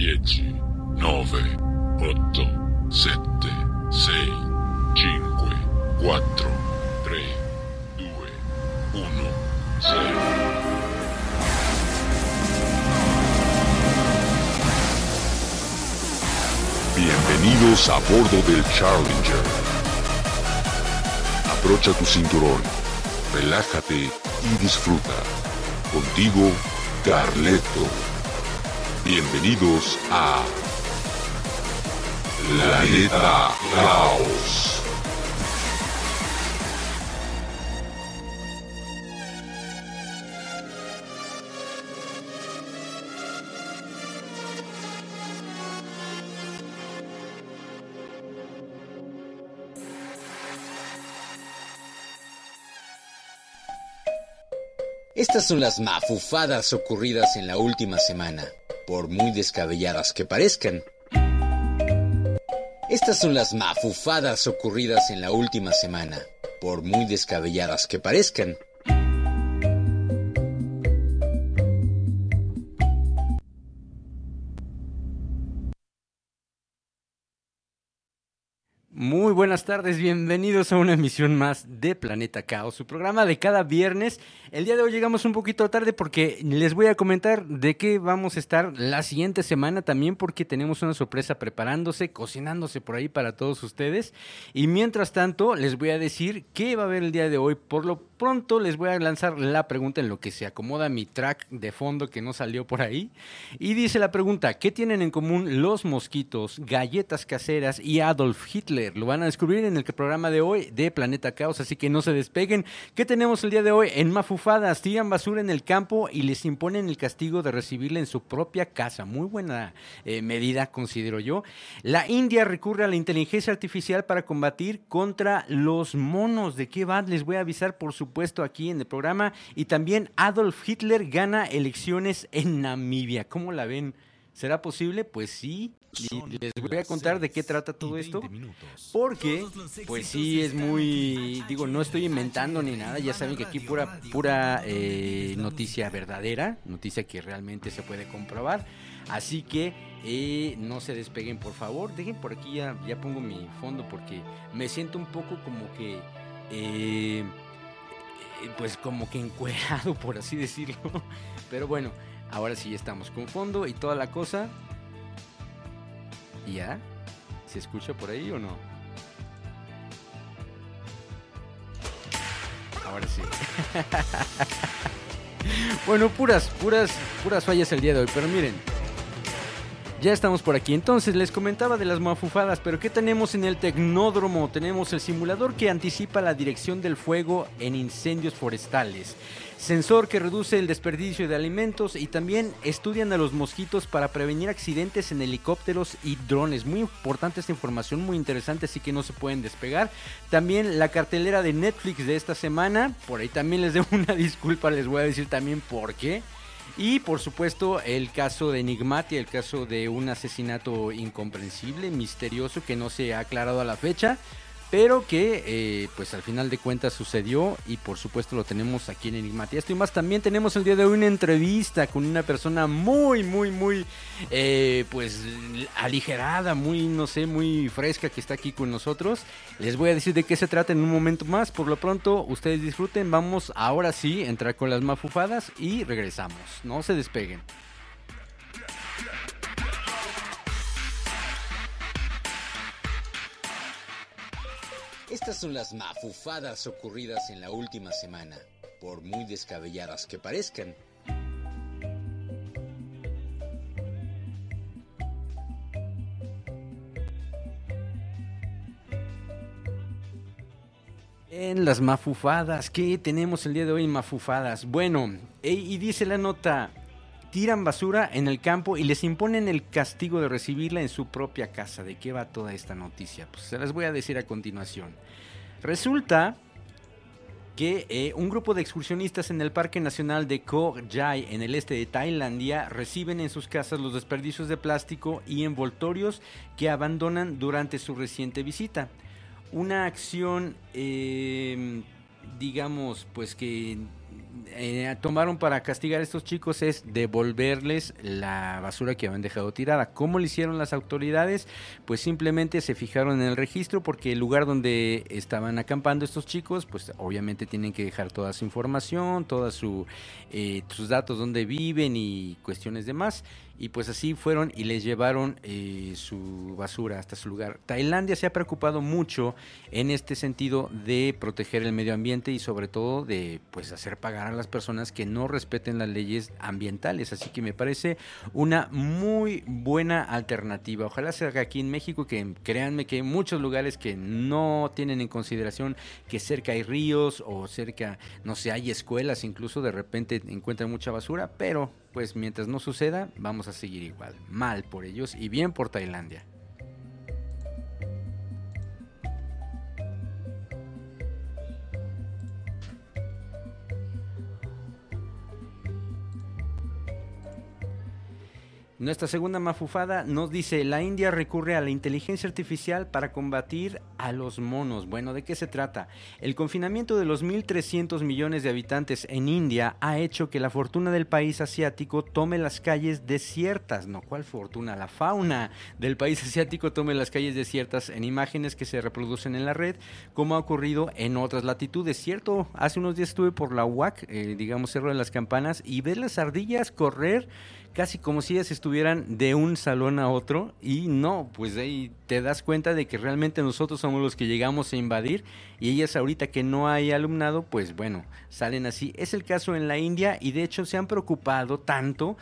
10, 9, 8, 7, 6, 5, 4, 3, 2, 1, 0. Bienvenidos a bordo del Challenger. Abrocha tu cinturón, relájate y disfruta. Contigo, Carleto. Bienvenidos a Planeta Caos. Estas son las mafufadas ocurridas en la última semana, por muy descabelladas que parezcan. Estas son las mafufadas ocurridas en la última semana, por muy descabelladas que parezcan. Muy buenas tardes, bienvenidos a una emisión más de Planeta Caos, su programa de cada viernes. El día de hoy llegamos un poquito tarde porque les voy a comentar de qué vamos a estar la siguiente semana también porque tenemos una sorpresa preparándose, cocinándose por ahí para todos ustedes. Y mientras tanto, les voy a decir qué va a haber el día de hoy. Por lo pronto les voy a lanzar la pregunta en lo que se acomoda mi track de fondo que no salió por ahí. Y dice la pregunta, ¿qué tienen en común los mosquitos, galletas caseras y Adolf Hitler? Lo van a descubrir en el programa de hoy de Planeta Caos, así que no se despeguen. ¿Qué tenemos el día de hoy? En Mafufadas, tiran basura en el campo y les imponen el castigo de recibirla en su propia casa. Muy buena eh, medida, considero yo. La India recurre a la inteligencia artificial para combatir contra los monos. ¿De qué va? Les voy a avisar, por supuesto, aquí en el programa. Y también Adolf Hitler gana elecciones en Namibia. ¿Cómo la ven? ¿Será posible? Pues sí. Y les voy a contar de qué trata todo esto. Porque, pues sí, es muy. Digo, no estoy inventando ni nada. Ya saben que aquí pura, pura eh, noticia verdadera. Noticia que realmente se puede comprobar. Así que eh, no se despeguen, por favor. Dejen por aquí, ya, ya pongo mi fondo porque me siento un poco como que. Eh, pues como que encuerado, por así decirlo. Pero bueno, ahora sí estamos con fondo y toda la cosa. ¿Y ya? ¿Se escucha por ahí o no? Ahora sí. bueno, puras, puras, puras fallas el día de hoy, pero miren. Ya estamos por aquí. Entonces les comentaba de las mafufadas, pero ¿qué tenemos en el tecnódromo? Tenemos el simulador que anticipa la dirección del fuego en incendios forestales. Sensor que reduce el desperdicio de alimentos y también estudian a los mosquitos para prevenir accidentes en helicópteros y drones. Muy importante esta información, muy interesante, así que no se pueden despegar. También la cartelera de Netflix de esta semana, por ahí también les debo una disculpa, les voy a decir también por qué. Y por supuesto el caso de Enigmatia, el caso de un asesinato incomprensible, misterioso, que no se ha aclarado a la fecha, pero que eh, pues al final de cuentas sucedió y por supuesto lo tenemos aquí en Enigmatia. Y más también tenemos el día de hoy una entrevista con una persona muy, muy, muy eh, pues aligerada, muy, no sé, muy fresca que está aquí con nosotros. Les voy a decir de qué se trata en un momento más. Por lo pronto, ustedes disfruten. Vamos ahora sí a entrar con las mafufadas y regresamos. No se despeguen. Estas son las mafufadas ocurridas en la última semana, por muy descabelladas que parezcan. En las mafufadas, ¿qué tenemos el día de hoy mafufadas? Bueno, e- y dice la nota, tiran basura en el campo y les imponen el castigo de recibirla en su propia casa. ¿De qué va toda esta noticia? Pues se las voy a decir a continuación. Resulta que eh, un grupo de excursionistas en el Parque Nacional de Koh Jai, en el este de Tailandia, reciben en sus casas los desperdicios de plástico y envoltorios que abandonan durante su reciente visita. Una acción, eh, digamos, pues que eh, tomaron para castigar a estos chicos es devolverles la basura que habían dejado tirada. ¿Cómo lo hicieron las autoridades? Pues simplemente se fijaron en el registro porque el lugar donde estaban acampando estos chicos, pues obviamente tienen que dejar toda su información, todos su, eh, sus datos, donde viven y cuestiones demás y pues así fueron y les llevaron eh, su basura hasta su lugar. Tailandia se ha preocupado mucho en este sentido de proteger el medio ambiente y sobre todo de pues hacer pagar a las personas que no respeten las leyes ambientales, así que me parece una muy buena alternativa. Ojalá sea aquí en México que créanme que hay muchos lugares que no tienen en consideración que cerca hay ríos o cerca no sé, hay escuelas, incluso de repente encuentran mucha basura, pero pues mientras no suceda, vamos a seguir igual. Mal por ellos y bien por Tailandia. Nuestra segunda mafufada nos dice, la India recurre a la inteligencia artificial para combatir a los monos. Bueno, ¿de qué se trata? El confinamiento de los 1.300 millones de habitantes en India ha hecho que la fortuna del país asiático tome las calles desiertas. No, ¿cuál fortuna? La fauna del país asiático tome las calles desiertas en imágenes que se reproducen en la red, como ha ocurrido en otras latitudes. Cierto, hace unos días estuve por la UAC, eh, digamos Cerro de las Campanas, y ver las ardillas correr casi como si ellas estuvieran de un salón a otro y no, pues ahí te das cuenta de que realmente nosotros somos los que llegamos a invadir y ellas ahorita que no hay alumnado, pues bueno, salen así. Es el caso en la India y de hecho se han preocupado tanto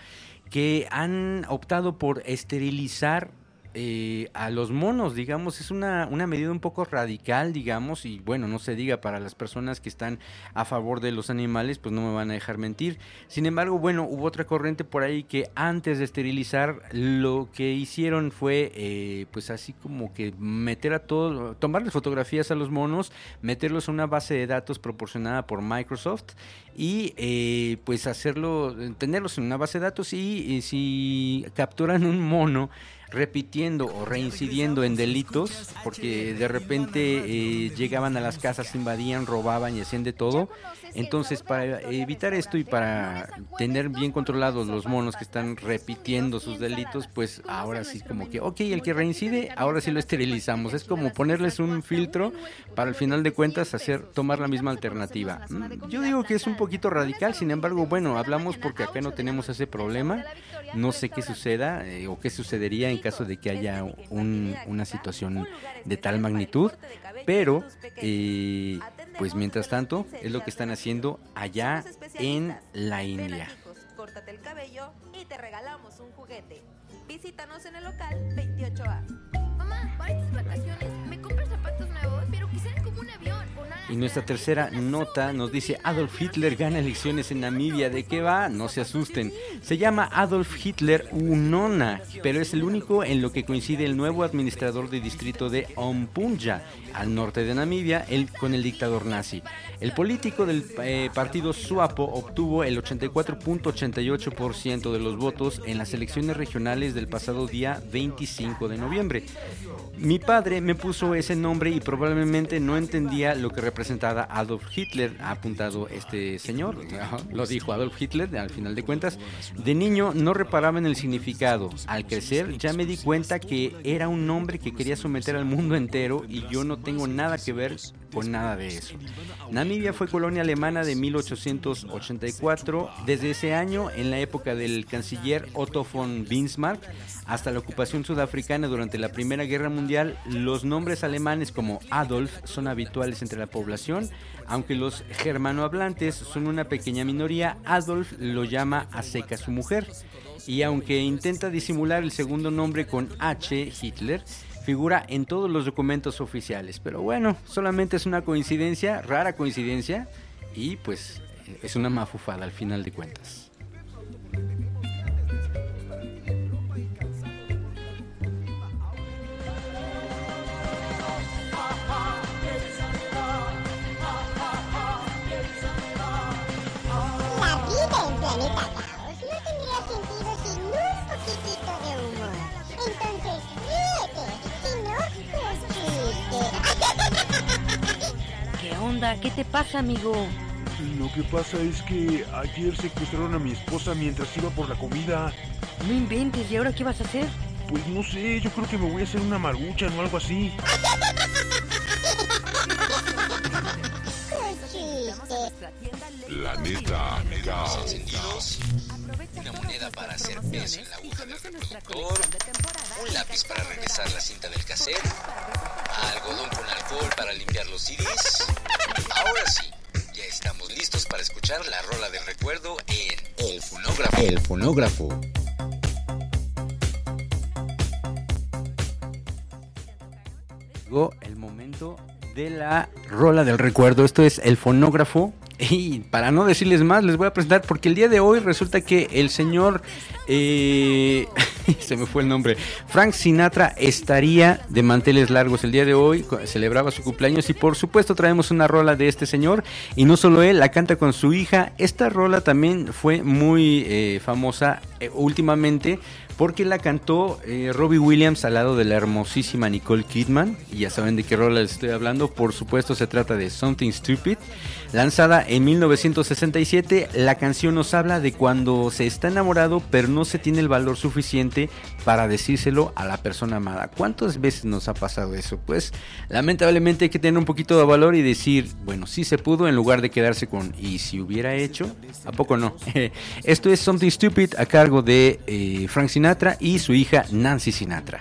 que han optado por esterilizar eh, a los monos, digamos, es una, una, medida un poco radical, digamos, y bueno, no se diga para las personas que están a favor de los animales, pues no me van a dejar mentir. Sin embargo, bueno, hubo otra corriente por ahí que antes de esterilizar, lo que hicieron fue, eh, pues así como que meter a todos, tomarles fotografías a los monos, meterlos a una base de datos proporcionada por Microsoft y eh, pues hacerlo, tenerlos en una base de datos y si capturan un mono, repitiendo o reincidiendo en delitos, porque de repente eh, llegaban a las casas, invadían, robaban y hacían de todo. Entonces, para evitar esto y para tener bien controlados los monos que están repitiendo sus delitos, pues ahora sí como que, ok, el que reincide, ahora sí lo esterilizamos. Es como ponerles un filtro para al final de cuentas hacer, tomar la misma alternativa. Mm, yo digo que es un poquito radical, sin embargo, bueno, hablamos porque acá no tenemos ese problema. No sé qué suceda eh, o qué sucedería caso de que haya una situación de tal magnitud, pero eh, pues mientras tanto es lo que están haciendo allá en la India. Córtate el cabello y te regalamos un juguete. Visítanos en el local 28A. Mamá, para estas vacaciones, ¿me Y nuestra tercera nota nos dice Adolf Hitler gana elecciones en Namibia. ¿De qué va? No se asusten. Se llama Adolf Hitler Unona, pero es el único en lo que coincide el nuevo administrador de distrito de Ompunja, al norte de Namibia, el, con el dictador nazi. El político del eh, partido SWAPO obtuvo el 84.88% de los votos en las elecciones regionales del pasado día 25 de noviembre. Mi padre me puso ese nombre y probablemente no entendía lo que representaba Adolf Hitler, ha apuntado este señor, lo dijo Adolf Hitler al final de cuentas. De niño no reparaba en el significado. Al crecer ya me di cuenta que era un nombre que quería someter al mundo entero y yo no tengo nada que ver con nada de eso. Namibia fue colonia alemana de 1884. Desde ese año, en la época del canciller Otto von Bismarck, hasta la ocupación sudafricana durante la Primera Guerra Mundial, los nombres alemanes como Adolf son habituales entre la población, aunque los germanohablantes son una pequeña minoría, Adolf lo llama a seca su mujer. Y aunque intenta disimular el segundo nombre con H, Hitler, figura en todos los documentos oficiales. Pero bueno, solamente es una coincidencia, rara coincidencia, y pues es una mafufada al final de cuentas. ¿Qué te pasa, amigo? Lo que pasa es que ayer secuestraron a mi esposa mientras iba por la comida. No inventes, ¿y ahora qué vas a hacer? Pues no sé, yo creo que me voy a hacer una maruchan o algo así. La neta encendidos, una moneda para hacer peso en la aguja del reproductor, un lápiz para regresar la cinta del cassette, Fonógrafo. Rola del recuerdo. Esto es el fonógrafo. Y para no decirles más, les voy a presentar porque el día de hoy resulta que el señor, eh, se me fue el nombre, Frank Sinatra estaría de manteles largos el día de hoy, celebraba su cumpleaños y por supuesto traemos una rola de este señor y no solo él, la canta con su hija. Esta rola también fue muy eh, famosa eh, últimamente porque la cantó eh, Robbie Williams al lado de la hermosísima Nicole Kidman. Y ya saben de qué rola les estoy hablando. Por supuesto, se trata de Something Stupid. Lanzada en 1967, la canción nos habla de cuando se está enamorado, pero no se tiene el valor suficiente para decírselo a la persona amada. ¿Cuántas veces nos ha pasado eso? Pues lamentablemente hay que tener un poquito de valor y decir, bueno, sí se pudo, en lugar de quedarse con, ¿y si hubiera hecho? ¿A poco no? Esto es Something Stupid a cargo de eh, Frank Sinatra y su hija Nancy Sinatra.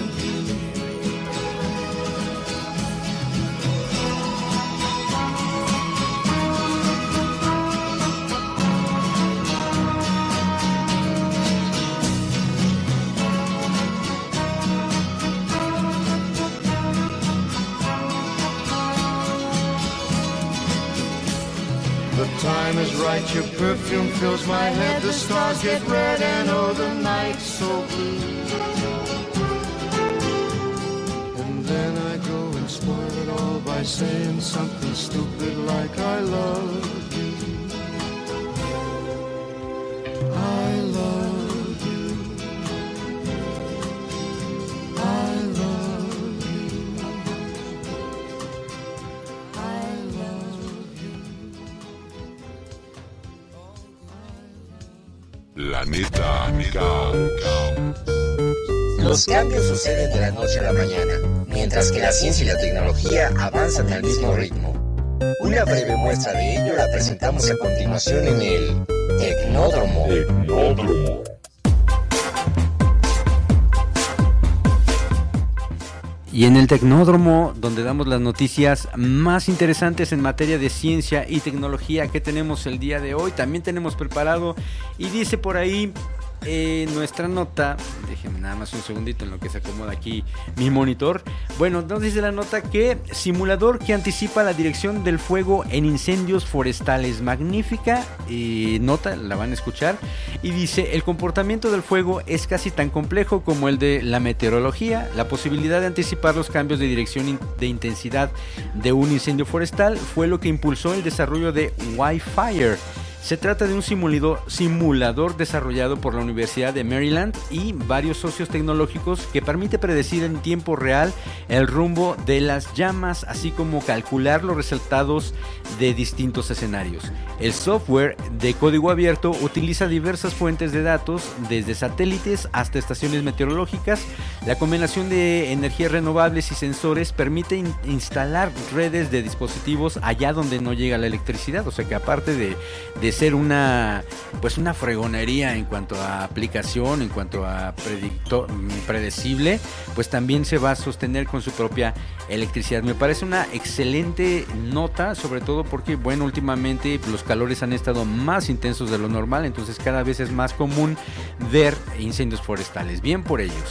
time your perfume fills my head, the stars get red and oh the night's so blue. And then I go and spoil it all by saying something stupid like I love Los cambios suceden de la noche a la mañana, mientras que la ciencia y la tecnología avanzan al mismo ritmo. Una breve muestra de ello la presentamos a continuación en el Tecnódromo. Tecnódromo. Y en el Tecnódromo, donde damos las noticias más interesantes en materia de ciencia y tecnología que tenemos el día de hoy, también tenemos preparado y dice por ahí eh, nuestra nota, déjenme nada más un segundito en lo que se acomoda aquí mi monitor. Bueno, nos dice la nota que simulador que anticipa la dirección del fuego en incendios forestales. Magnífica nota, la van a escuchar. Y dice, el comportamiento del fuego es casi tan complejo como el de la meteorología. La posibilidad de anticipar los cambios de dirección de intensidad de un incendio forestal fue lo que impulsó el desarrollo de Wi-Fire. Se trata de un simulador desarrollado por la Universidad de Maryland y varios socios tecnológicos que permite predecir en tiempo real el rumbo de las llamas, así como calcular los resultados de distintos escenarios. El software de código abierto utiliza diversas fuentes de datos, desde satélites hasta estaciones meteorológicas. La combinación de energías renovables y sensores permite in- instalar redes de dispositivos allá donde no llega la electricidad. O sea que aparte de ser una pues una fregonería en cuanto a aplicación, en cuanto a predecible, pues también se va a sostener con su propia electricidad. Me parece una excelente nota, sobre todo porque, bueno, últimamente los calores han estado más intensos de lo normal, entonces cada vez es más común ver incendios forestales. Bien por ellos.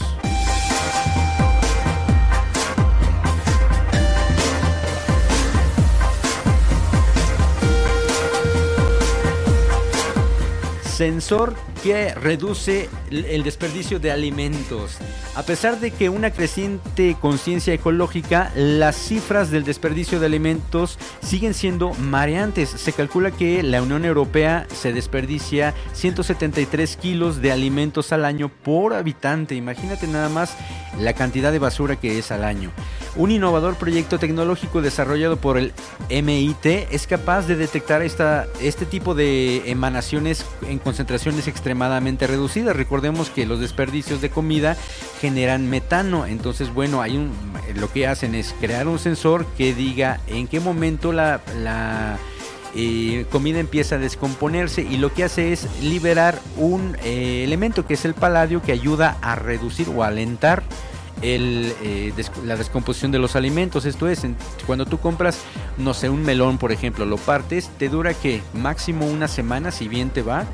Sensor que reduce el desperdicio de alimentos. A pesar de que una creciente conciencia ecológica, las cifras del desperdicio de alimentos siguen siendo mareantes. Se calcula que la Unión Europea se desperdicia 173 kilos de alimentos al año por habitante. Imagínate nada más la cantidad de basura que es al año. Un innovador proyecto tecnológico desarrollado por el MIT es capaz de detectar esta, este tipo de emanaciones en concentraciones extremadamente reducidas. Recordemos que los desperdicios de comida generan metano. Entonces, bueno, hay un, lo que hacen es crear un sensor que diga en qué momento la, eh, comida empieza a descomponerse y lo que hace es liberar un eh, elemento que es el paladio que ayuda a reducir o alentar eh, la descomposición de los alimentos. Esto es, cuando tú compras, no sé, un melón, por ejemplo, lo partes, te dura que máximo una semana, si bien te va.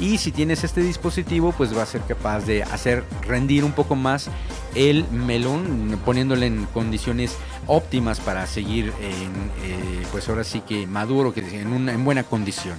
Y si tienes este dispositivo, pues va a ser capaz de hacer rendir un poco más el melón, poniéndole en condiciones óptimas para seguir en, eh, pues ahora sí que maduro, que en, una, en buena condición.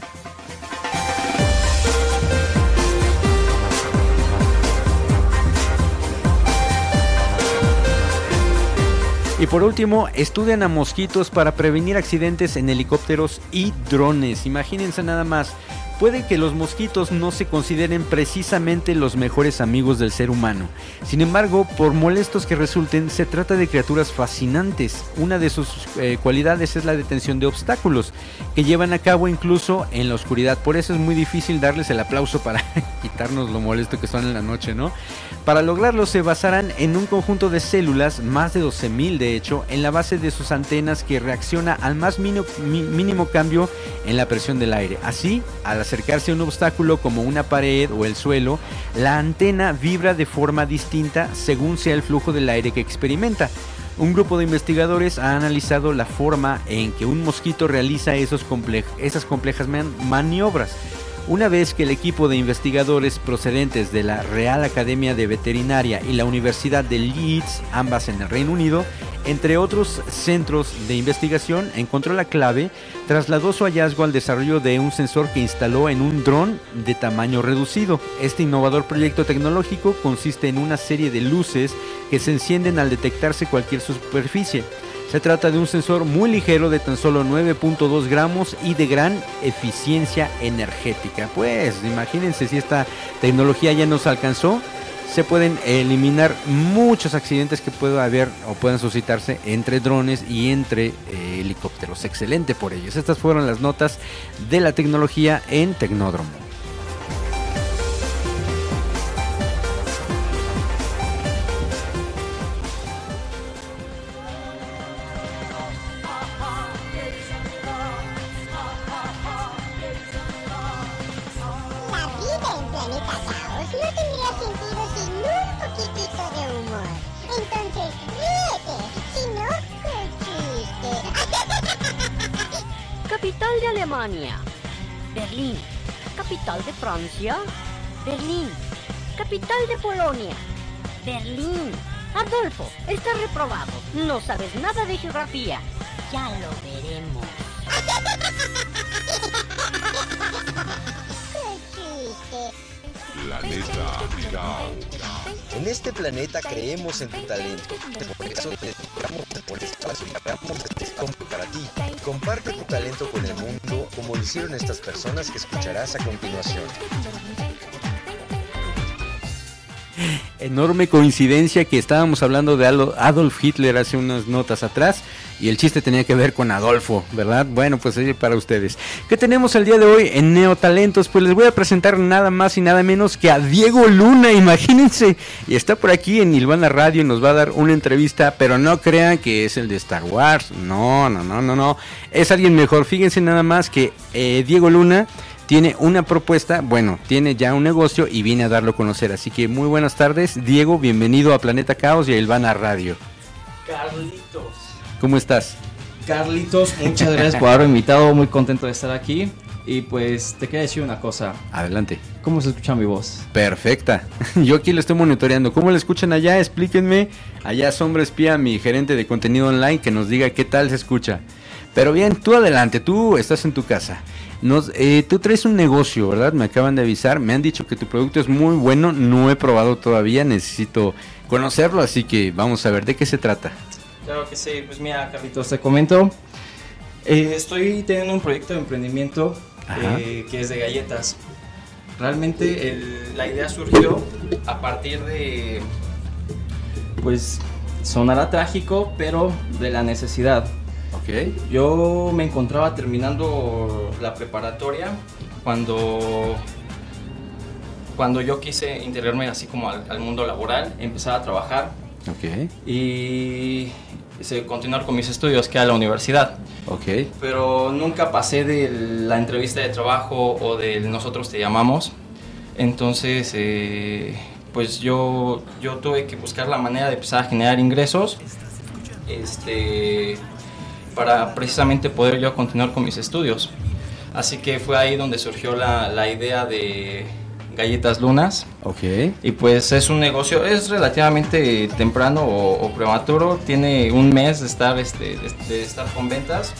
Y por último, estudian a mosquitos para prevenir accidentes en helicópteros y drones. Imagínense nada más. Puede que los mosquitos no se consideren precisamente los mejores amigos del ser humano. Sin embargo, por molestos que resulten, se trata de criaturas fascinantes. Una de sus eh, cualidades es la detención de obstáculos, que llevan a cabo incluso en la oscuridad. Por eso es muy difícil darles el aplauso para quitarnos lo molesto que son en la noche, ¿no? Para lograrlo se basarán en un conjunto de células, más de 12.000 de hecho, en la base de sus antenas que reacciona al más mínimo, cambio en la presión del aire. Así, al acercarse a un obstáculo como una pared o el suelo, la antena vibra de forma distinta según sea el flujo del aire que experimenta. Un grupo de investigadores ha analizado la forma en que un mosquito realiza esas complejas man- maniobras. Una vez que el equipo de investigadores procedentes de la Real Academia de Veterinaria y la Universidad de Leeds, ambas en el Reino Unido, entre otros centros de investigación, encontró la clave, trasladó su hallazgo al desarrollo de un sensor que instaló en un dron de tamaño reducido. Este innovador proyecto tecnológico consiste en una serie de luces que se encienden al detectarse cualquier superficie. Se trata de un sensor muy ligero de tan solo 9.2 gramos y de gran eficiencia energética. Pues imagínense si esta tecnología ya nos alcanzó, se pueden eliminar muchos accidentes que pueda haber o puedan suscitarse entre drones y entre eh, helicópteros. Excelente por ellos. Estas fueron las notas de la tecnología en Tecnódromo. Capital de Alemania. Berlín. Capital de Francia. Berlín. capital de Polonia. Berlín. Adolfo, estás reprobado. No sabes nada de geografía. Ya lo veremos. ¡Qué chiste! Planeta Cao. En este planeta creemos en tu talento. Por eso te por espacio para ti. Comparte tu talento con el mundo como lo hicieron estas personas que escucharás a continuación. Enorme coincidencia que estábamos hablando de Adolf Hitler hace unas notas atrás y el chiste tenía que ver con Adolfo, ¿verdad? Bueno, pues ahí para ustedes. ¿Qué tenemos el día de hoy en Neotalentos? Pues les voy a presentar nada más y nada menos que a Diego Luna, imagínense. Y está por aquí en Ilvana Radio y nos va a dar una entrevista, pero no crean que es el de Star Wars. No, no, no, no, no. Es alguien mejor. Fíjense nada más que eh, Diego Luna tiene una propuesta, bueno, tiene ya un negocio y viene a darlo a conocer. Así que muy buenas tardes, Diego, bienvenido a Planeta Caos y a Ilvana Radio. ¿Cómo estás? Carlitos, muchas gracias por haberme invitado, muy contento de estar aquí. Y pues te quería decir una cosa, Adelante. ¿cómo se escucha mi voz? Perfecta. Yo aquí lo estoy monitoreando. ¿Cómo le escuchan allá? Explíquenme. Allá Sombra Espía, mi gerente de contenido online, que nos diga qué tal se escucha. Pero bien, tú adelante, tú estás en tu casa. Nos, eh, tú traes un negocio, ¿verdad? Me acaban de avisar, me han dicho que tu producto es muy bueno, no he probado todavía, necesito conocerlo, así que vamos a ver de qué se trata. Claro que sí, pues mira Carlitos, te comento, eh, estoy teniendo un proyecto de emprendimiento eh, que es de galletas. Realmente el- la idea surgió a partir de, pues sonará trágico, pero de la necesidad. Ok. Yo me encontraba terminando la preparatoria cuando, cuando yo quise integrarme así como al, al mundo laboral, empezar a trabajar Ok. y continuar con mis estudios que a la universidad. Ok. Pero nunca pasé de la entrevista de trabajo o del nosotros te llamamos. Entonces, eh, pues yo, yo tuve que buscar la manera de empezar a generar ingresos este, para precisamente poder yo continuar con mis estudios. Así que fue ahí donde surgió la, la idea de Galletas Lunas. Ok. Y pues es un negocio, es relativamente temprano o, o prematuro, tiene un mes de estar, este, de, de estar con ventas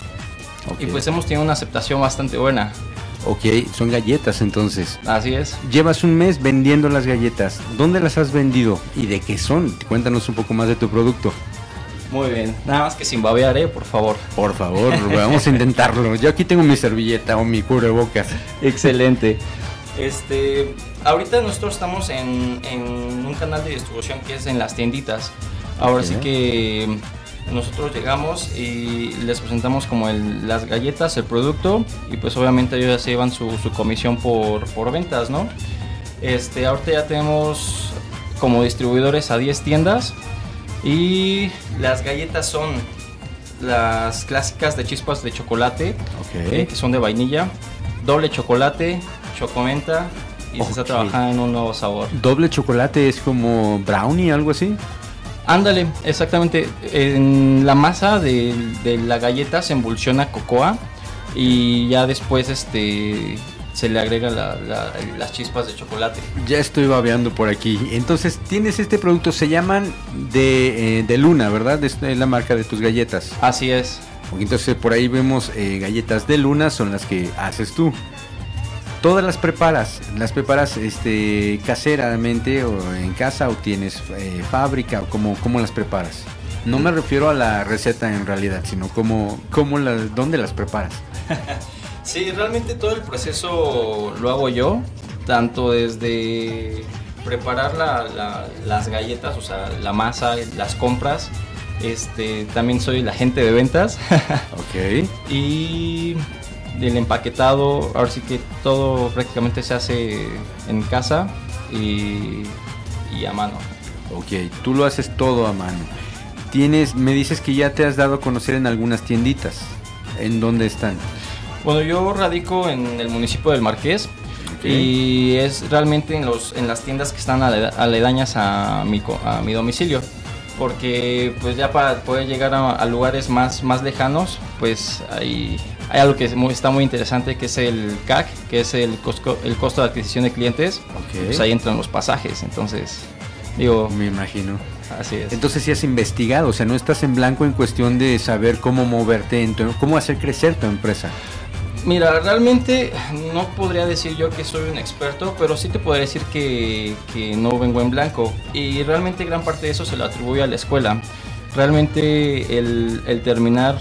Ok. y pues hemos tenido una aceptación bastante buena. Ok, son galletas entonces. Así es. Llevas un mes vendiendo las galletas. ¿Dónde las has vendido y de qué son? Cuéntanos un poco más de tu producto. Muy bien. Nada más que sin babear, ¿eh? por favor. Por favor, vamos a intentarlo. Yo aquí tengo mi servilleta o mi cubrebocas. Excelente. Este, ahorita nosotros estamos en, en un canal de distribución que es en las tienditas. Ahora sí que nosotros llegamos y les presentamos como el- las galletas, el producto y pues obviamente ellos ya se llevan su, su comisión por, por ventas, ¿no? Este, ahorita ya tenemos como distribuidores a 10 tiendas y las galletas son las clásicas de chispas de chocolate eh, que son de vainilla, doble chocolate, chocomenta y se está trabajando en un nuevo sabor. Doble chocolate es como brownie, algo así. Ándale, exactamente. En la masa de, de la galleta se emulsiona cocoa y ya después este se le agrega la- la- las chispas de chocolate. Ya estoy babeando por aquí. Entonces, tienes este producto, se llaman de, eh, de Luna, ¿verdad? Es la marca de tus galletas. Así es. Entonces, por ahí vemos eh, galletas de Luna, son las que haces tú. Todas las preparas, las preparas este, caseramente o en casa o tienes eh, fábrica o cómo, cómo las preparas. No me refiero a la receta en realidad, sino cómo, cómo las, dónde las preparas. Sí, realmente todo el proceso lo hago yo, tanto desde preparar la- la- las galletas, o sea, la masa, las compras. Este, también soy el agente de ventas. Ok. y del empaquetado, ahora sí que todo prácticamente se hace en casa y, y a mano. Ok, tú lo haces todo a mano. Tienes, me dices que ya te has dado a conocer en algunas tienditas. ¿En dónde están? Bueno, yo radico en el municipio del Marqués y es realmente en, los, en las tiendas que están aleda- aledañas a mi, a mi domicilio. porque pues ya para poder llegar a, a lugares más, más lejanos, pues hay, hay algo que es muy- está muy interesante que es el CAC, que es el, cosco- el costo de adquisición de clientes. Pues ahí entran los pasajes, entonces digo... Me imagino. Así es. Entonces sí has investigado, o sea, no estás en blanco en cuestión de saber cómo moverte, en tu- cómo hacer crecer tu empresa. Mira, realmente no podría decir yo que soy un experto, pero sí te podría decir que, que no vengo en blanco. Y realmente gran parte de eso se lo atribuye a la escuela. Realmente el, el terminar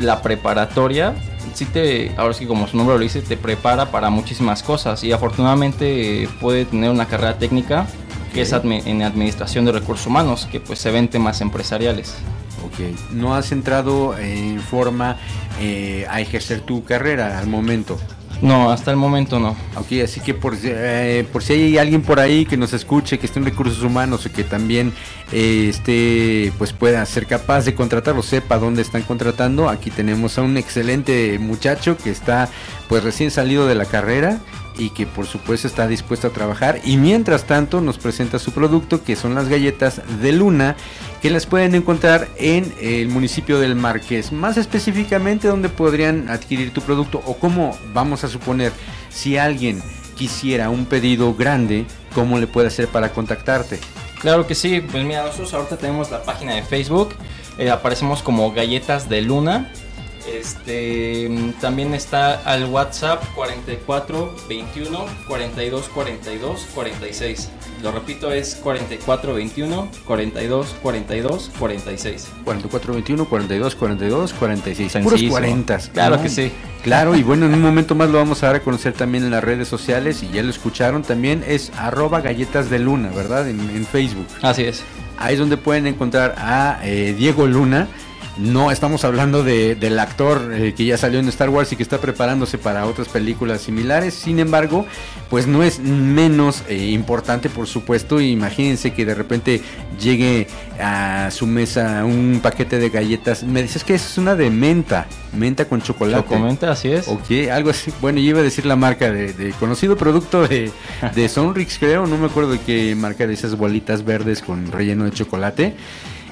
la preparatoria, sí te, ahora sí como su nombre lo dice, te prepara para muchísimas cosas. Y afortunadamente puede tener una carrera técnica que es admi- en administración de recursos humanos, que pues se ven temas empresariales. Ok. No has entrado en forma eh, a ejercer tu carrera al momento. No, hasta el momento no. Ok, así que por, si- eh, por si hay alguien por ahí que nos escuche, que esté en recursos humanos y que también eh, pues pueda ser capaz de contratarlo, sepa dónde están contratando, aquí tenemos a un excelente muchacho que está pues recién salido de la carrera y que por supuesto está dispuesto a trabajar y mientras tanto nos presenta su producto que son las galletas de Luna que las pueden encontrar en el municipio del Marqués. Más específicamente, ¿dónde podrían adquirir tu producto? O cómo, vamos a suponer, si alguien quisiera un pedido grande, ¿cómo le puede hacer para contactarte? Claro que sí, pues mira, nosotros ahorita tenemos la página de Facebook, eh, aparecemos como Galletas de Luna. Este también está al WhatsApp 44 21 42 42 46. Lo repito, es 44 21 42 42 46. 44 21 42 42 46. Puros Sencillo. 40. Claro que sí. Claro, y bueno, en un momento más lo vamos a dar a conocer también en las redes sociales y ya lo escucharon también, es arroba galletas de luna, ¿verdad? En, en Facebook. Así es. Ahí es donde pueden encontrar a eh, Diego Luna. No estamos hablando de- del actor eh, que ya salió en Star Wars y que está preparándose para otras películas similares. Sin embargo, pues no es menos eh, importante, por supuesto. Imagínense que de repente llegue a su mesa un paquete de galletas. Me dices que es una de menta, menta con chocolate. Chocomenta, así es. Ok, algo así. Bueno, yo iba a decir la marca de, de conocido producto de, de Sonrix, creo. No me acuerdo de qué marca de esas bolitas verdes con relleno de chocolate.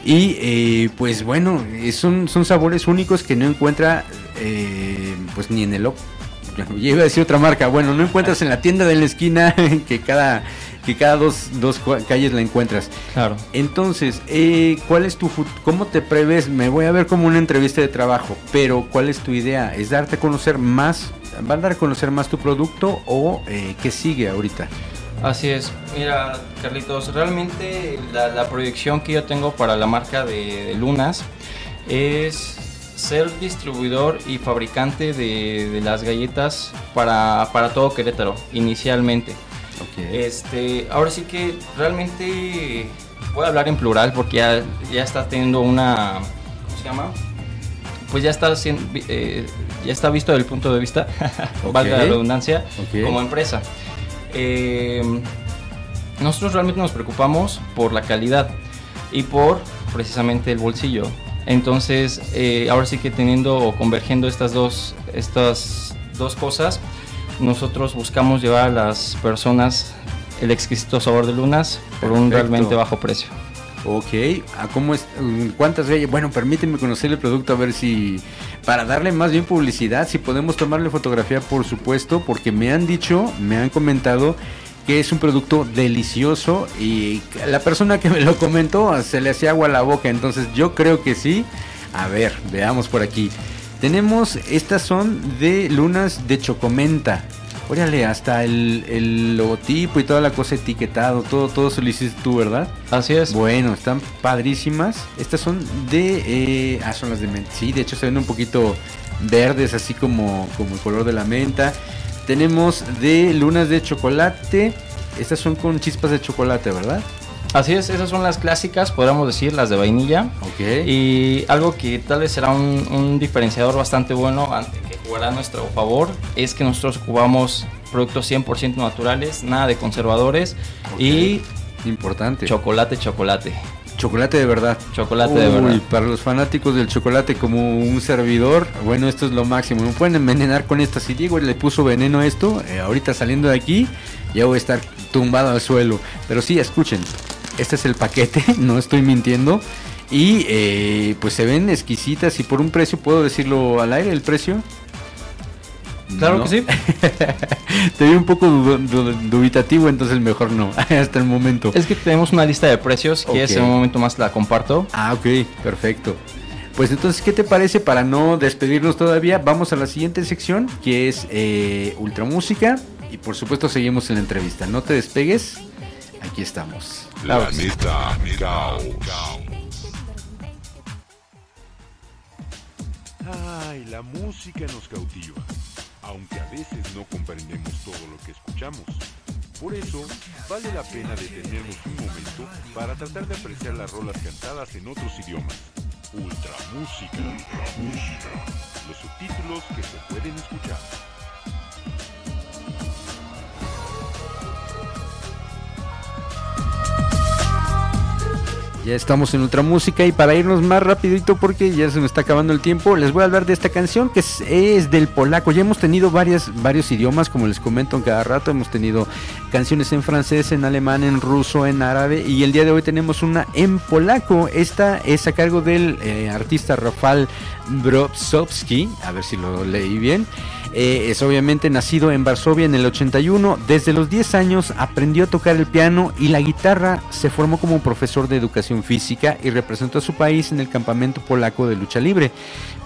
Y eh, pues bueno, eh, son, son sabores únicos que no encuentra eh, pues ni en el... Yo iba a decir otra marca. Bueno, no encuentras en la tienda de la esquina que cada, que cada dos, dos calles la encuentras. Claro. Entonces, eh, ¿cuál es tu cómo te prevés? Me voy a ver como una entrevista de trabajo, pero ¿cuál es tu idea? ¿Es darte a conocer más? ¿Va a dar a conocer más tu producto o qué sigue ahorita? Así es. Mira, Carlitos, realmente la, la proyección que yo tengo para la marca de, de Lunas es ser distribuidor y fabricante de, de las galletas para, para todo Querétaro, inicialmente. Este, ahora sí que realmente voy a hablar en plural porque ya, ya está teniendo una. ¿Cómo se llama? Pues ya está, eh, ya está visto desde el punto de vista, valga la redundancia, como empresa. Eh, nosotros realmente nos preocupamos por la calidad y por precisamente el bolsillo. Entonces, eh, ahora sí que teniendo o convergiendo estas dos, estas dos cosas, nosotros buscamos llevar a las personas el exquisito sabor de lunas por un realmente bajo precio. Ok, ¿a cómo es? mm, ¿Cuántas? Bueno, permíteme conocer el producto a ver si, para darle más bien publicidad, si podemos tomarle fotografía, por supuesto, porque me han dicho, me han comentado que es un producto delicioso y la persona que me lo comentó se le hacía agua a la boca, entonces yo creo que sí. A ver, veamos por aquí. Tenemos, estas son de lunas de chocomenta. Órale, hasta el, el logotipo y toda la cosa etiquetado, todo, todo eso lo hiciste tú, ¿verdad? Así es. Bueno, están padrísimas. Estas son de... eh, ah, son las de menta. Sí, de hecho se ven un poquito verdes, así como, como el color de la menta. Tenemos de lunas de chocolate. Estas son con chispas de chocolate, ¿verdad? Así es, esas son las clásicas, podríamos decir, las de vainilla. Ok. Y algo que tal vez será un, un diferenciador bastante bueno ante jugará a nuestro favor es que nosotros ocupamos productos 100% naturales, nada de conservadores y Importante. chocolate, chocolate. Chocolate de verdad. Chocolate de verdad. Para los fanáticos del chocolate como un servidor, bueno, esto es lo máximo. Me pueden envenenar con esta. Si Diego le puso veneno a esto, eh, ahorita saliendo de aquí, ya voy a estar tumbado al suelo. Pero sí, escuchen. Este es el paquete, no estoy mintiendo. Y eh, pues se ven exquisitas y por un precio, ¿puedo decirlo al aire el precio? Claro No. que sí. Te vi un poco du- du- dubitativo, entonces mejor no, hasta el momento. Es que tenemos una lista de precios que Ok. en un momento más la comparto. Ah, ok, perfecto. Pues entonces, ¿qué te parece para no despedirnos todavía? Vamos a la siguiente sección, que es eh, Ultramúsica. Y por supuesto seguimos en la entrevista. No te despegues. Aquí estamos. Caos. Ay, la música nos cautiva, aunque a veces no comprendemos todo lo que escuchamos. Por eso, vale la pena detenernos un momento para tratar de apreciar las rolas cantadas en otros idiomas. Ultramúsica. Ultramúsica. Los subtítulos que se pueden escuchar. Ya estamos en Ultramúsica y para irnos más rapidito porque ya se me está acabando el tiempo, les voy a hablar de esta canción que es, del polaco. Ya hemos tenido varias, varios idiomas, como les comento en cada rato, hemos tenido canciones en francés, en alemán, en ruso, en árabe y el día de hoy tenemos una en polaco. Esta es a cargo del eh, artista Rafal Brobsowski, a ver si lo leí bien. Eh, es obviamente nacido en Varsovia en el 81. Desde los 10 años aprendió a tocar el piano y la guitarra. Se formó como profesor de educación física y representó a su país en el campamento polaco de lucha libre.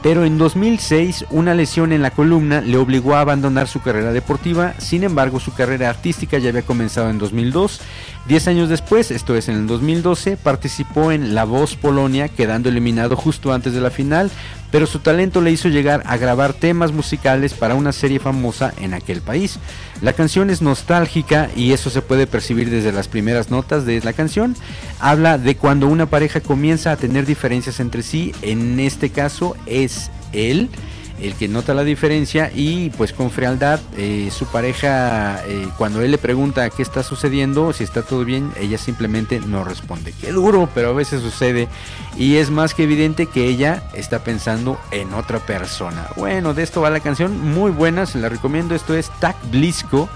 Pero en 2006 una lesión en la columna le obligó a abandonar su carrera deportiva. Sin embargo, su carrera artística ya había comenzado en 2002. Diez años después, esto es en el 2012, participó en La Voz Polonia, quedando eliminado justo antes de la final, pero su talento le hizo llegar a grabar temas musicales para una serie famosa en aquel país. La canción es nostálgica y eso se puede percibir desde las primeras notas de la canción. Habla de cuando una pareja comienza a tener diferencias entre sí, en este caso es él el que nota la diferencia y pues con frialdad eh, su pareja eh, cuando él le pregunta qué está sucediendo, si está todo bien, ella simplemente no responde. Qué duro, pero a veces sucede y es más que evidente que ella está pensando en otra persona. Bueno, de esto va la canción, muy buena, se la recomiendo. Esto es Tak Blisko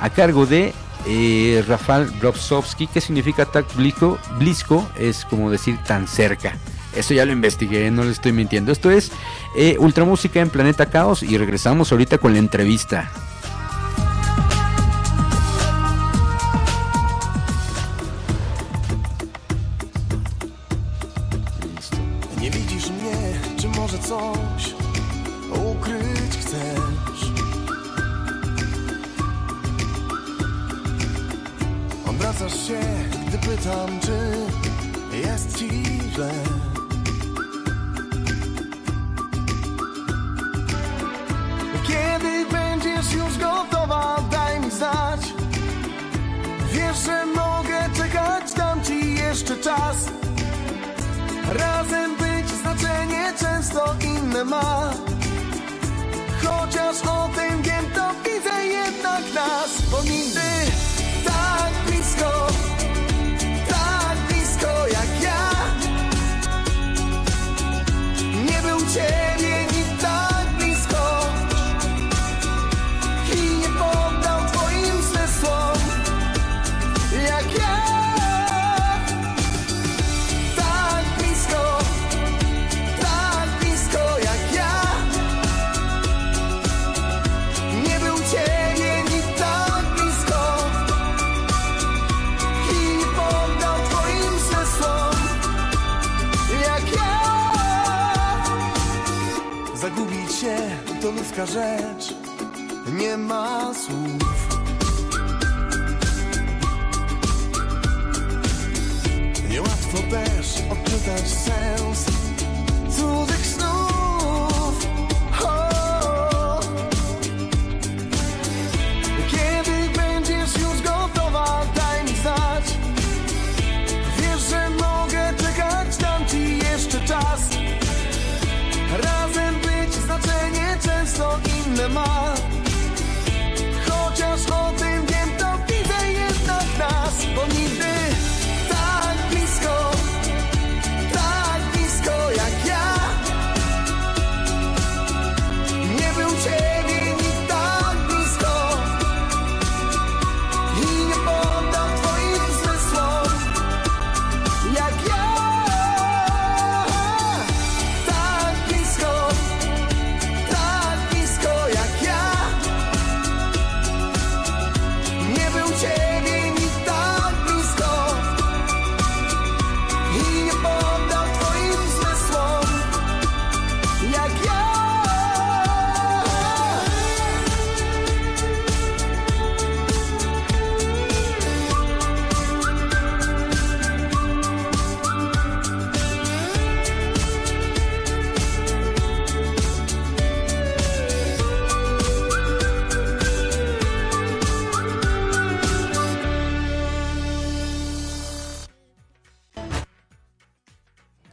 a cargo de eh, Rafael Brobsowski. ¿Qué significa Tak Blisko? Blisko es como decir tan cerca. Eso ya lo investigué, no le estoy mintiendo. Esto es eh, Ultramúsica en Planeta Caos y regresamos ahorita con la entrevista. Się, gdy pytam, czy jest ci źle. Chociaż o tym wiem, to widzę jednak nas. Bo ludzka rzecz, nie ma słów. Niełatwo też odczytać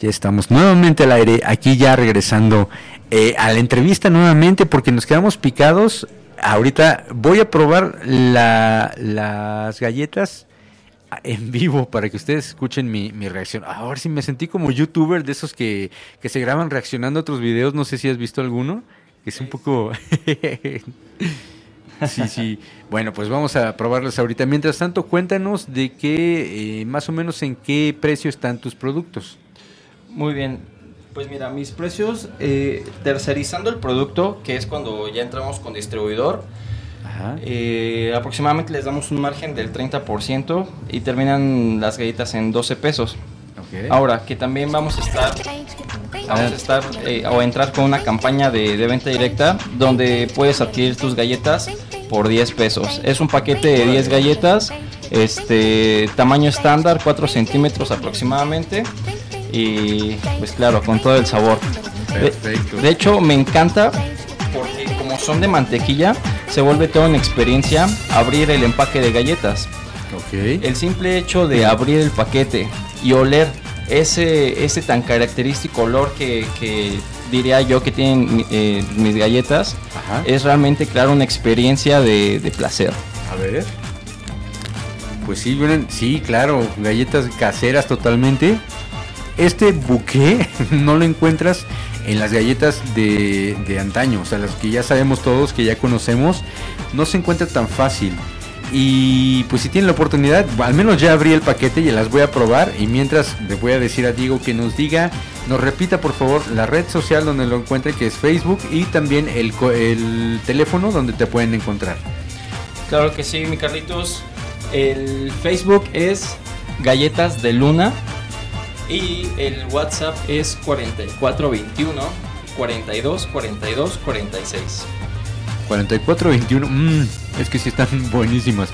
estamos nuevamente al aire, aquí ya regresando eh, a la entrevista nuevamente porque nos quedamos picados. Ahorita voy a probar la- las galletas en vivo para que ustedes escuchen mi, mi reacción. Ahora sí me sentí como youtuber de esos que, que se graban reaccionando a otros videos. No sé si has visto alguno. Que es un poco... sí, sí. Bueno, pues vamos a probarlos ahorita. Mientras tanto, cuéntanos de qué, eh, más o menos en qué precio están tus productos. Muy bien. Pues mira, mis precios, eh, tercerizando el producto, que es cuando ya entramos con distribuidor, eh, aproximadamente les damos un margen del 30% y terminan las galletas en 12 pesos. Ahora, que también vamos a estar, vamos a estar eh, o entrar con una campaña de, de venta directa donde puedes adquirir tus galletas por 10 pesos. Es un paquete de 10 galletas, este tamaño estándar, 4 centímetros aproximadamente. Y pues claro, con todo el sabor. Perfecto. De, hecho, me encanta porque como son de mantequilla, se vuelve toda una experiencia abrir el empaque de galletas. El simple hecho de abrir el paquete y oler ese, ese tan característico olor que, que diría yo que tienen eh, mis galletas, es realmente crear una experiencia de, de placer. A ver. Pues sí, sí, claro, galletas caseras totalmente. Este buque no lo encuentras en las galletas de, de antaño, o sea, las que ya sabemos todos, que ya conocemos, no se encuentra tan fácil. Y pues si tienen la oportunidad, al menos ya abrí el paquete y las voy a probar. Y mientras le voy a decir a Diego que nos diga, nos repita por favor la red social donde lo encuentre, que es Facebook, y también el, el teléfono donde te pueden encontrar. Claro que sí, mi Carlitos. El Facebook es Galletas de Luna y el WhatsApp es 4421 42 42 46. 4421, mmm, es que sí están buenísimas.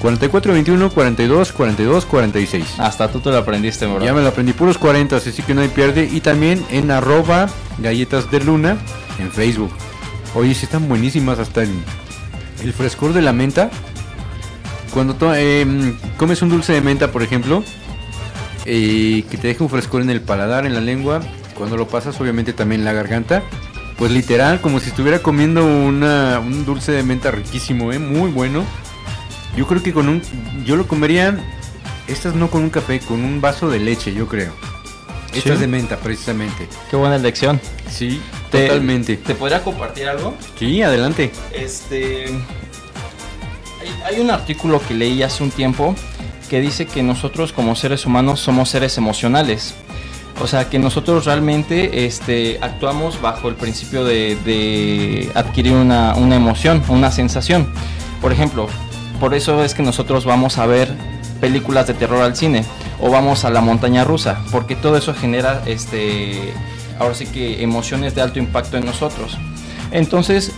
4421, 42, 42, 46. Hasta tú te lo aprendiste, bro. Ya me lo aprendí, puros 40, así que no hay pierde. Y también en arroba galletas de luna en Facebook. Oye, sí están buenísimas, hasta el, el frescor de la menta. Cuando to- em, comes un dulce de menta, por ejemplo, que te deja un frescor en el paladar, en la lengua, cuando lo pasas obviamente también en la garganta, pues literal, como si estuviera comiendo una, un dulce de menta riquísimo, ¿eh? muy bueno. Yo creo que con un, yo lo comería, estas no con un café, con un vaso de leche, yo creo. Estas Sí. de menta, precisamente. Qué buena elección. Sí, Te- totalmente. ¿Te podría compartir algo? Sí, adelante. Este. Hay, hay un artículo que leí hace un tiempo que dice que nosotros como seres humanos somos seres emocionales. O sea, que nosotros realmente este, actuamos bajo el principio de, adquirir una, una emoción, una sensación. Por ejemplo, por eso es que nosotros vamos a ver películas de terror al cine o vamos a la montaña rusa, porque todo eso genera, este, ahora sí que emociones de alto impacto en nosotros. Entonces,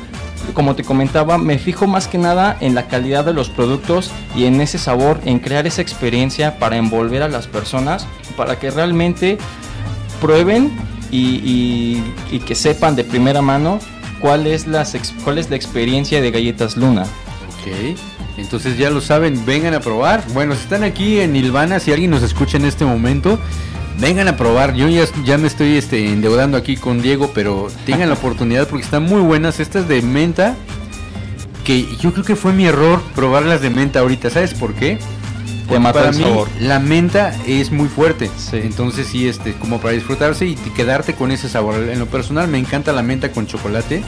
como te comentaba, me fijo más que nada en la calidad de los productos y en ese sabor, en crear esa experiencia para envolver a las personas, para que realmente prueben y, que sepan de primera mano cuál es, las cuál es la experiencia de Galletas Luna. Ok, entonces ya lo saben, vengan a probar. Bueno, si están aquí en Ilvana, si alguien nos escucha en este momento, vengan a probar. Yo ya, ya me estoy este, endeudando aquí con Diego, pero tengan la oportunidad porque están muy buenas. Estas de menta, que yo creo que fue mi error probarlas de menta ahorita. ¿Sabes por qué? Porque mata para el mí sabor. la menta es muy fuerte. Entonces sí, este, como para disfrutarse y quedarte con ese sabor. En lo personal me encanta la menta con chocolate.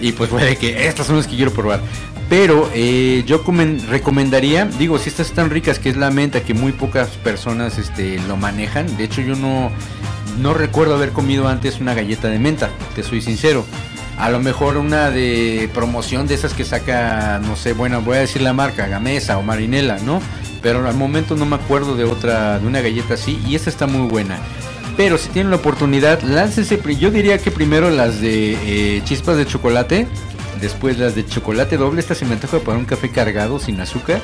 Y pues puede que estas son las que quiero probar. Pero eh, yo comen- recomendaría, digo, si estas están ricas, que es la menta, que muy pocas personas este, lo manejan. De hecho, yo no, no recuerdo haber comido antes una galleta de menta, te soy sincero. A lo mejor una de promoción de esas que saca, no sé, bueno, voy a decir la marca, Gamesa o Marinela, ¿no? Pero al momento no me acuerdo de otra, de una galleta así, y esta está muy buena. Pero si tienen la oportunidad, láncense. pri- Yo diría que primero las de eh, chispas de chocolate, después las de chocolate doble. Esta se me antoja para un café cargado sin azúcar.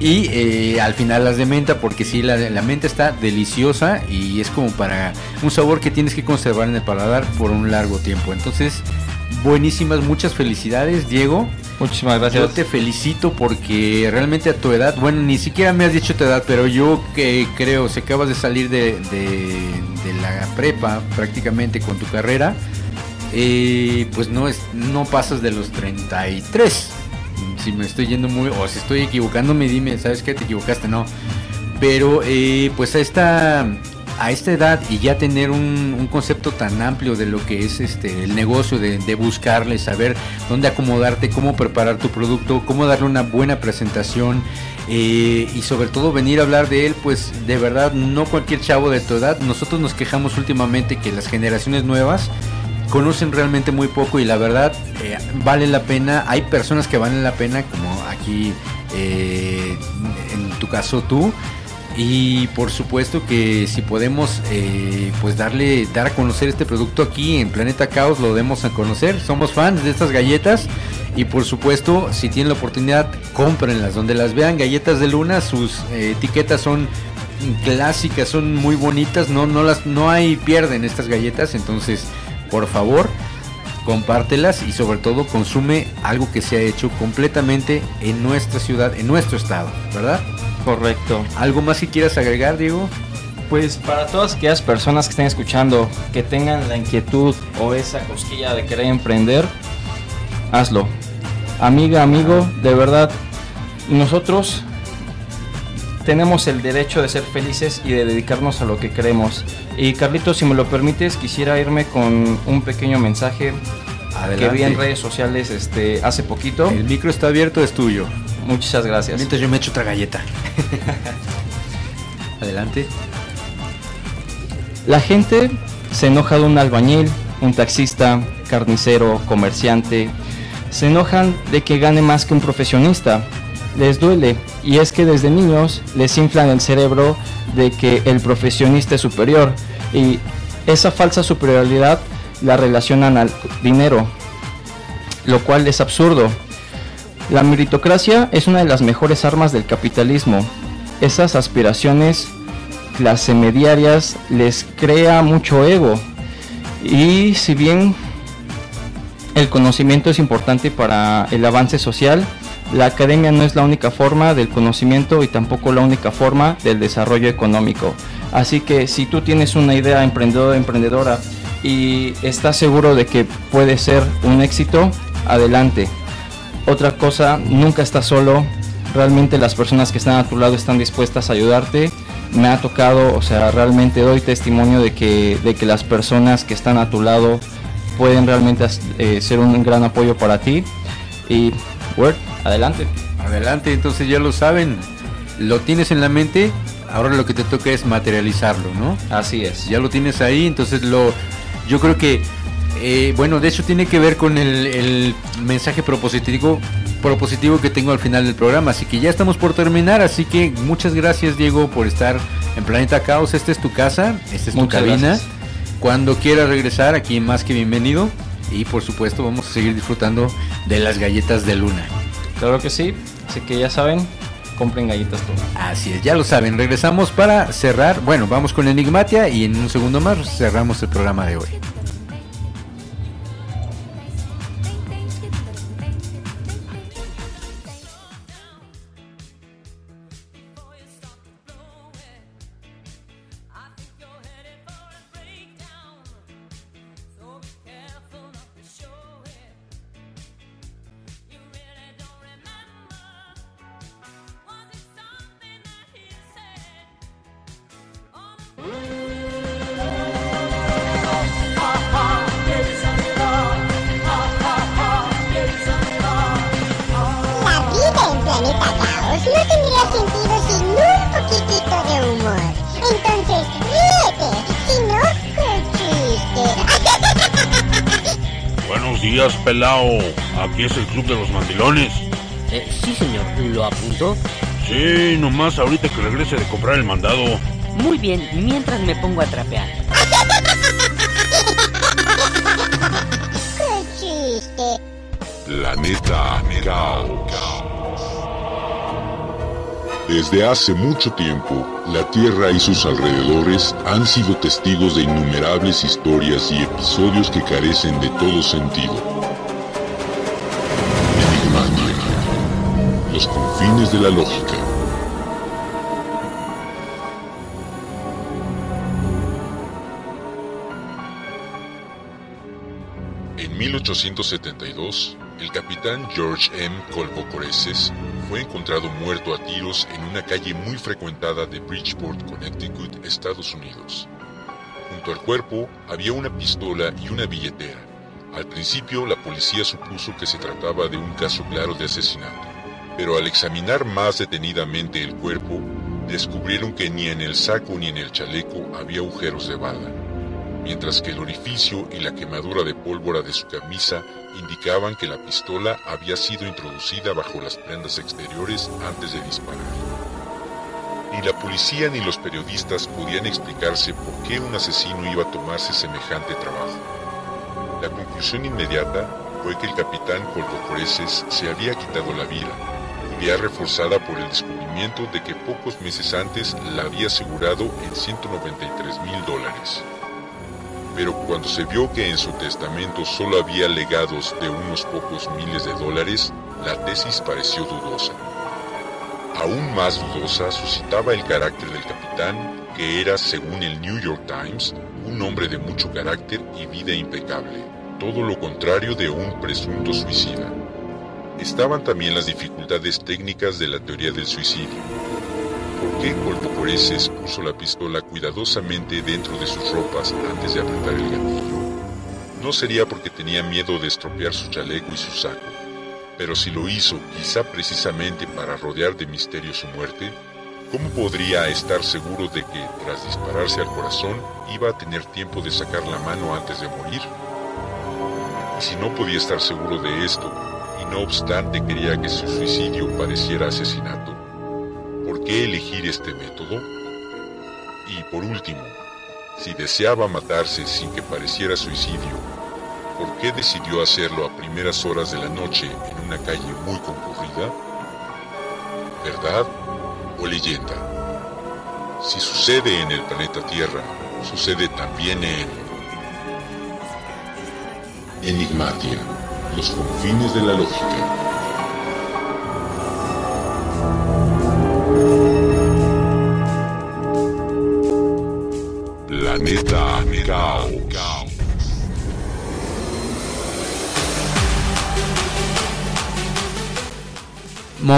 Y eh, al final las de menta, porque sí, la, la menta está deliciosa y es como para un sabor que tienes que conservar en el paladar por un largo tiempo. Entonces, buenísimas, muchas felicidades, Diego. Muchísimas gracias. Yo te felicito porque realmente a tu edad, bueno, ni siquiera me has dicho tu edad, pero yo que creo, si acabas de salir de, de- de la prepa prácticamente con tu carrera, pues no es, no pasas de los 33. Si me estoy yendo muy, o si estoy equivocándome, dime, ¿sabes qué? Te equivocaste, no. Pero eh, pues a esta, a esta edad y ya tener un, concepto tan amplio de lo que es este el negocio, de, de buscarle, saber dónde acomodarte, cómo preparar tu producto, cómo darle una buena presentación eh, y sobre todo venir a hablar de él, pues de verdad no cualquier chavo de tu edad. Nosotros nos quejamos últimamente que las generaciones nuevas conocen realmente muy poco y la verdad eh, vale la pena. Hay personas que valen la pena, como aquí eh, en tu caso tú. Y por supuesto que si podemos eh, pues darle, dar a conocer este producto aquí en Planeta Caos, lo demos a conocer. Somos fans de estas galletas. Y por supuesto, si tienen la oportunidad, cómprenlas. Donde las vean, galletas de luna, sus etiquetas son clásicas, son muy bonitas. No, no las, no hay pierde en estas galletas. Entonces, por favor, compártelas y sobre todo consume algo que se ha hecho completamente en nuestra ciudad, en nuestro estado, ¿verdad? Correcto. ¿Algo más que quieras agregar, Diego? Pues para todas aquellas personas que estén escuchando, que tengan la inquietud o esa cosquilla de querer emprender, hazlo. Amiga, amigo, de verdad, nosotros tenemos el derecho de ser felices y de dedicarnos a lo que queremos. Y Carlitos, si me lo permites, quisiera irme con un pequeño mensaje que vi en redes sociales este, hace poquito. El micro está abierto, es tuyo. Muchas gracias. Mientras yo me echo otra galleta. Adelante. La gente se enoja de un albañil, un taxista, carnicero, comerciante. Se enojan de que gane más que un profesionista. Les duele y es que desde niños les inflan el cerebro de que el profesionista es superior y esa falsa superioridad la relacionan al dinero, lo cual es absurdo. La meritocracia es una de las mejores armas del capitalismo. Esas aspiraciones clase mediarias les crea mucho ego. Y si bien el conocimiento es importante para el avance social, la academia no es la única forma del conocimiento y tampoco la única forma del desarrollo económico. Así que si tú tienes una idea emprendedora, emprendedora y estás seguro de que puede ser un éxito, adelante. Otra cosa, nunca estás solo. Realmente las personas que están a tu lado están dispuestas a ayudarte. Me ha tocado, o sea, realmente doy testimonio de que, de que las personas que están a tu lado pueden realmente eh, ser un gran apoyo para ti. Y, Word, adelante. Adelante, entonces ya lo saben. Lo tienes en la mente, ahora lo que te toca es materializarlo, ¿no? Así es. Ya lo tienes ahí, entonces lo. Yo creo que. eh, bueno, de hecho tiene que ver con el, el mensaje propositivo, propositivo que tengo al final del programa. Así que ya estamos por terminar. Así que muchas gracias, Diego, por estar en Planeta Caos. Esta es tu casa, esta es tu cabina. gracias. Cuando quieras regresar, aquí más que bienvenido. Y por supuesto, vamos a seguir disfrutando de las galletas de luna. Claro que sí. Así que ya saben, compren galletas todas. Así es, ya lo saben. Regresamos para cerrar. Bueno, vamos con Enigmatia y en un segundo más cerramos el programa de hoy. Ahorita que regrese de comprar el mandado. Muy bien, mientras me pongo a trapear. ¡Qué chiste! Planeta Caos. Desde hace mucho tiempo, la Tierra y sus alrededores han sido testigos de innumerables historias y episodios que carecen de todo sentido. los confines de la lógica. 1872, el capitán George M. Colpocoreses fue encontrado muerto a tiros en una calle muy frecuentada de Bridgeport, Connecticut, Estados Unidos. Junto al cuerpo había una pistola y una billetera. Al principio la policía supuso que se trataba de un caso claro de asesinato, pero al examinar más detenidamente el cuerpo, descubrieron que ni en el saco ni en el chaleco había agujeros de bala, mientras que el orificio y la quemadura de pólvora de su camisa indicaban que la pistola había sido introducida bajo las prendas exteriores antes de disparar. Ni la policía ni los periodistas podían explicarse por qué un asesino iba a tomarse semejante trabajo. La conclusión inmediata fue que el capitán Colcocoreses se había quitado la vida, idea reforzada por el descubrimiento de que pocos meses antes la había asegurado en 193 mil dólares. Pero cuando se vio que en su testamento solo había legados de unos pocos miles de dólares, la tesis pareció dudosa. Aún más dudosa suscitaba el carácter del capitán, que era, según el New York Times, un hombre de mucho carácter y vida impecable, todo lo contrario de un presunto suicida. Estaban también las dificultades técnicas de la teoría del suicidio. ¿Por qué Colpocoreses puso la pistola cuidadosamente dentro de sus ropas antes de apretar el gatillo? No sería porque tenía miedo de estropear su chaleco y su saco, pero si lo hizo quizá precisamente para rodear de misterio su muerte, ¿cómo podría estar seguro de que, tras dispararse al corazón, iba a tener tiempo de sacar la mano antes de morir? Y si no podía estar seguro de esto, y no obstante quería que su suicidio pareciera asesinato, ¿por qué elegir este método? Y por último, si deseaba matarse sin que pareciera suicidio, ¿por qué decidió hacerlo a primeras horas de la noche en una calle muy concurrida? ¿Verdad o leyenda? Si sucede en el planeta Tierra, sucede también en Enigmatia, los confines de la lógica.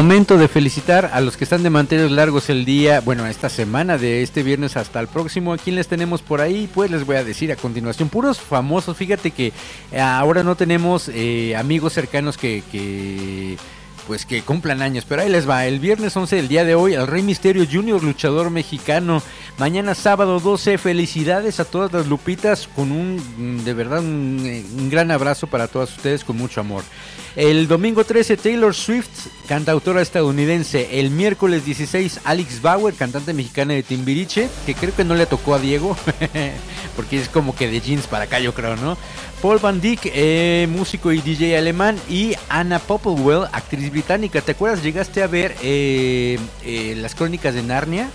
Momento de felicitar a los que están de mantener largos el día, bueno, esta semana de este viernes hasta el próximo. ¿A quién les tenemos por ahí? Pues les voy a decir a continuación, puros famosos. Fíjate que eh, ahora no tenemos eh, amigos cercanos que, pues que cumplan años, pero ahí les va. El viernes 11 del día de hoy, el Rey Misterio Junior, luchador mexicano. Mañana sábado 12, felicidades a todas las lupitas con un, de verdad, un, un gran abrazo para todas ustedes con mucho amor. El domingo 13, Taylor Swift, cantautora estadounidense. El miércoles 16, Alex Bauer, cantante mexicana de Timbiriche, que creo que no le tocó a Diego, porque es como que de jeans para acá, yo creo, ¿no? Paul Van Dyck, eh, músico y DJ alemán, y Anna Popplewell, actriz británica. ¿Te acuerdas? ¿Llegaste a ver eh, eh, las crónicas de Narnia?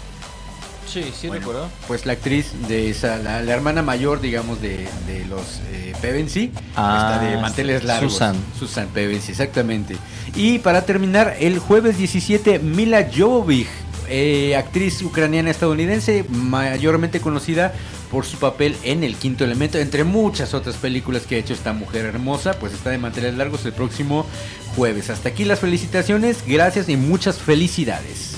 Sí, sí recuerdo. Pues la actriz de esa, la, la hermana mayor, digamos, de, de los eh, Pevensey, Ah, está de manteles largos. Susan. Susan Pevensey, exactamente. Y para terminar, el jueves 17, Mila Jovovich, eh, actriz ucraniana estadounidense, mayormente conocida por su papel en El Quinto Elemento, entre muchas otras películas que ha hecho esta mujer hermosa, pues está de manteles largos el próximo jueves. Hasta aquí las felicitaciones, gracias y muchas felicidades.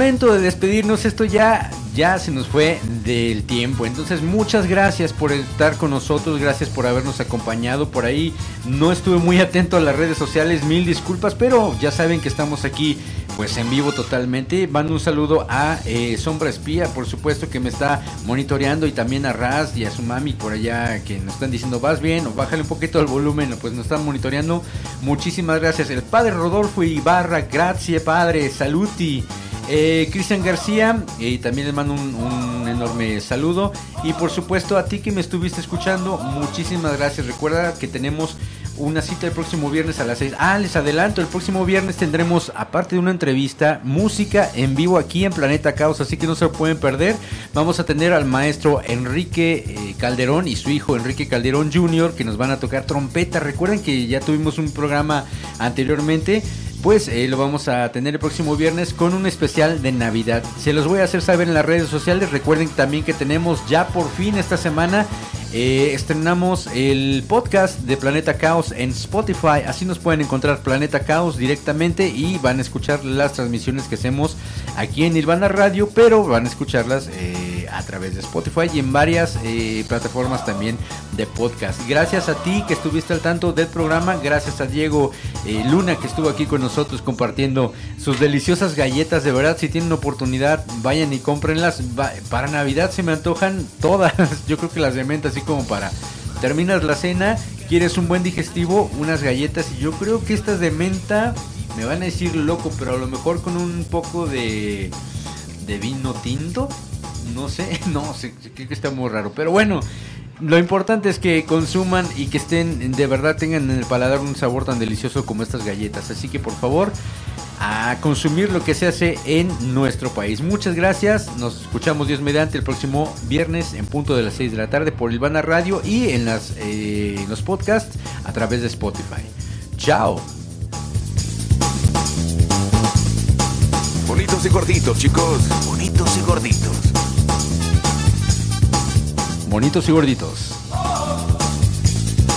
Momento de despedirnos, esto ya ya se nos fue del tiempo. Entonces, muchas gracias por estar con nosotros, gracias por habernos acompañado por ahí. No estuve muy atento a las redes sociales, mil disculpas, pero ya saben que estamos aquí pues en vivo totalmente. Mando un saludo a eh, Sombra Espía, por supuesto que me está monitoreando y también a Raz y a su mami por allá que nos están diciendo vas bien o bájale un poquito el volumen, pues nos están monitoreando. Muchísimas gracias. El padre Rodolfo Ibarra, gracias padre, saluti. Eh, Cristian García, y también les mando un, un enorme saludo. Y por supuesto a ti que me estuviste escuchando, muchísimas gracias. Recuerda que tenemos una cita el próximo viernes a las 6. Ah, les adelanto, el próximo viernes tendremos, aparte de una entrevista, música en vivo aquí en Planeta Caos, así que no se lo pueden perder. Vamos a tener al maestro Enrique eh, Calderón y su hijo Enrique Calderón Jr. que nos van a tocar trompeta. Recuerden que ya tuvimos un programa anteriormente pues eh, lo vamos a tener el próximo viernes con un especial de Navidad. Se los voy a hacer saber en las redes sociales. Recuerden también que tenemos ya por fin esta semana eh, estrenamos el podcast de Planeta Caos en Spotify. Así nos pueden encontrar Planeta Caos directamente y van a escuchar las transmisiones que hacemos aquí en Nirvana Radio, pero van a escucharlas eh, a través de Spotify y en varias eh, plataformas también de podcast. Gracias a ti que estuviste al tanto del programa. Gracias a Diego Luna que estuvo aquí con nosotros compartiendo sus deliciosas galletas. De verdad, si tienen oportunidad, vayan y cómprenlas. para Navidad se me antojan todas. Yo creo que las de menta como para terminas la cena, quieres un buen digestivo, unas galletas y yo creo que estas de menta me van a decir loco, pero a lo mejor con un poco de de vino tinto, no sé, no sé, creo que está muy raro, pero bueno, lo importante es que consuman y que estén, de verdad tengan en el paladar un sabor tan delicioso como estas galletas. Así que por favor, a consumir lo que se hace en nuestro país. Muchas gracias. Nos escuchamos Dios mediante el próximo viernes en punto de las 6 de la tarde por Ilvana Radio y en, eh, en los podcasts a través de Spotify. Chao. Bonitos y gorditos, chicos. Bonitos y gorditos bonitos y gorditos.